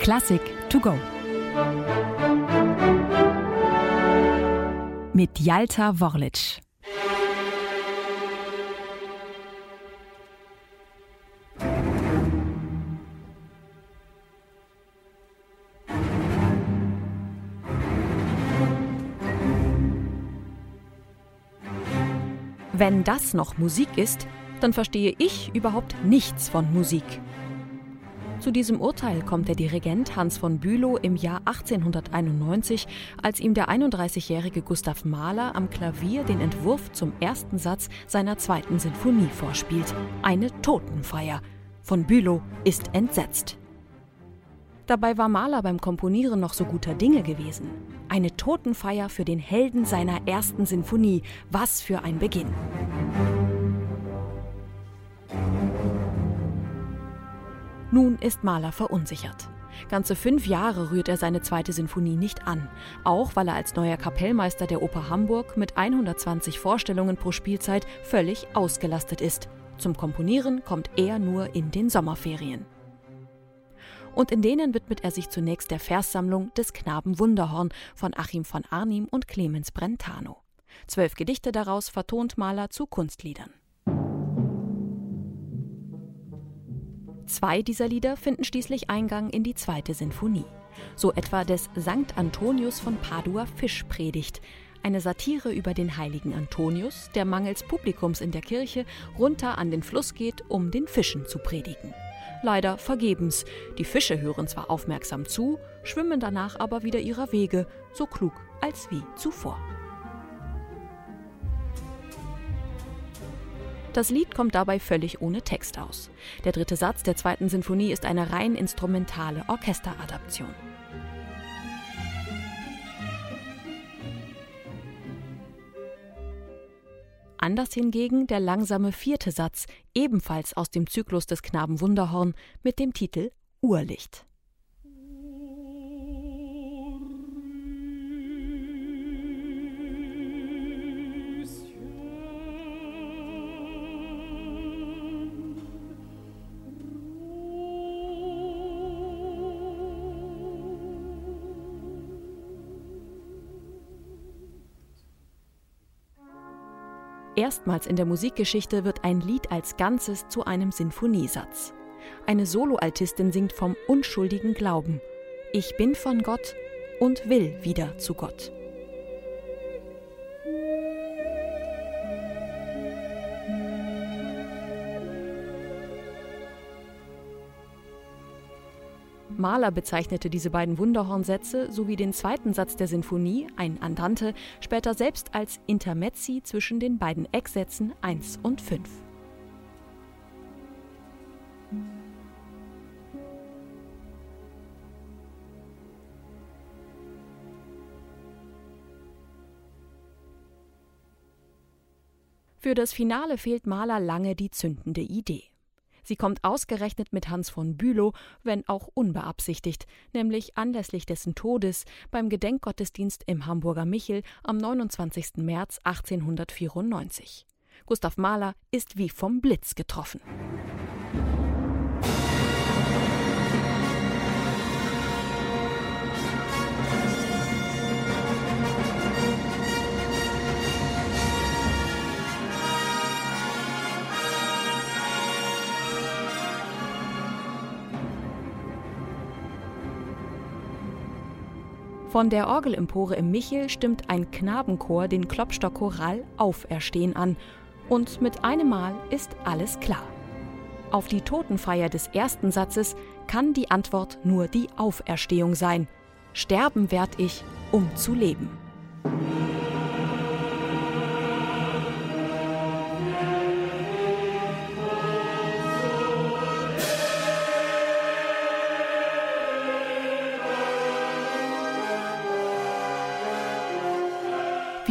Klassik to go. Mit Jalta Worlic. Wenn das noch Musik ist, dann verstehe ich überhaupt nichts von Musik. Zu diesem Urteil kommt der Dirigent Hans von Bülow im Jahr 1891, als ihm der 31-jährige Gustav Mahler am Klavier den Entwurf zum ersten Satz seiner zweiten Sinfonie vorspielt, eine Totenfeier. Von Bülow ist entsetzt. Dabei war Mahler beim Komponieren noch so guter Dinge gewesen. Eine Totenfeier für den Helden seiner ersten Sinfonie. Was für ein Beginn. Nun ist Mahler verunsichert. Ganze fünf Jahre rührt er seine zweite Sinfonie nicht an, auch weil er als neuer Kapellmeister der Oper Hamburg mit 120 Vorstellungen pro Spielzeit völlig ausgelastet ist. Zum Komponieren kommt er nur in den Sommerferien und in denen widmet er sich zunächst der Verssammlung des Knaben Wunderhorn von Achim von Arnim und Clemens Brentano. Zwölf Gedichte daraus vertont Maler zu Kunstliedern. Zwei dieser Lieder finden schließlich Eingang in die zweite Sinfonie. So etwa des Sankt Antonius von Padua Fischpredigt, eine Satire über den heiligen Antonius, der mangels Publikums in der Kirche runter an den Fluss geht, um den Fischen zu predigen leider vergebens. Die Fische hören zwar aufmerksam zu, schwimmen danach aber wieder ihrer Wege, so klug als wie zuvor. Das Lied kommt dabei völlig ohne Text aus. Der dritte Satz der zweiten Sinfonie ist eine rein instrumentale Orchesteradaption. Anders hingegen der langsame vierte Satz, ebenfalls aus dem Zyklus des Knaben Wunderhorn, mit dem Titel Urlicht. Erstmals in der Musikgeschichte wird ein Lied als Ganzes zu einem Sinfoniesatz. Eine Soloaltistin singt vom unschuldigen Glauben. Ich bin von Gott und will wieder zu Gott. Mahler bezeichnete diese beiden Wunderhornsätze sowie den zweiten Satz der Sinfonie, ein Andante, später selbst als Intermezzi zwischen den beiden Ecksätzen 1 und 5. Für das Finale fehlt Mahler lange die zündende Idee. Sie kommt ausgerechnet mit Hans von Bülow, wenn auch unbeabsichtigt, nämlich anlässlich dessen Todes beim Gedenkgottesdienst im Hamburger Michel am 29. März 1894. Gustav Mahler ist wie vom Blitz getroffen. Von der Orgelempore im Michel stimmt ein Knabenchor den Klopstock-Choral Auferstehen an. Und mit einem Mal ist alles klar. Auf die Totenfeier des ersten Satzes kann die Antwort nur die Auferstehung sein. Sterben werd ich, um zu leben.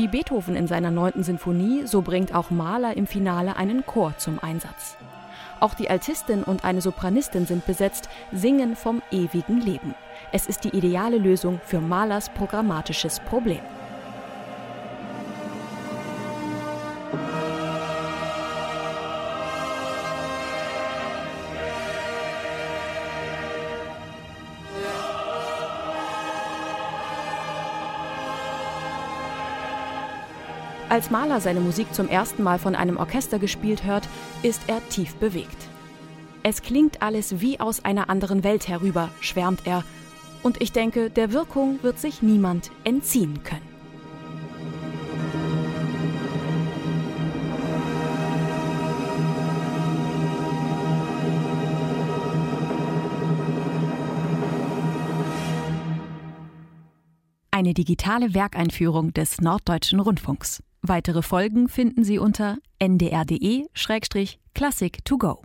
Wie Beethoven in seiner neunten Sinfonie, so bringt auch Mahler im Finale einen Chor zum Einsatz. Auch die Altistin und eine Sopranistin sind besetzt, singen vom ewigen Leben. Es ist die ideale Lösung für Mahlers programmatisches Problem. Als Mahler seine Musik zum ersten Mal von einem Orchester gespielt hört, ist er tief bewegt. Es klingt alles wie aus einer anderen Welt herüber, schwärmt er. Und ich denke, der Wirkung wird sich niemand entziehen können. Eine digitale Werkeinführung des Norddeutschen Rundfunks. Weitere Folgen finden Sie unter ndr.de-classic to go.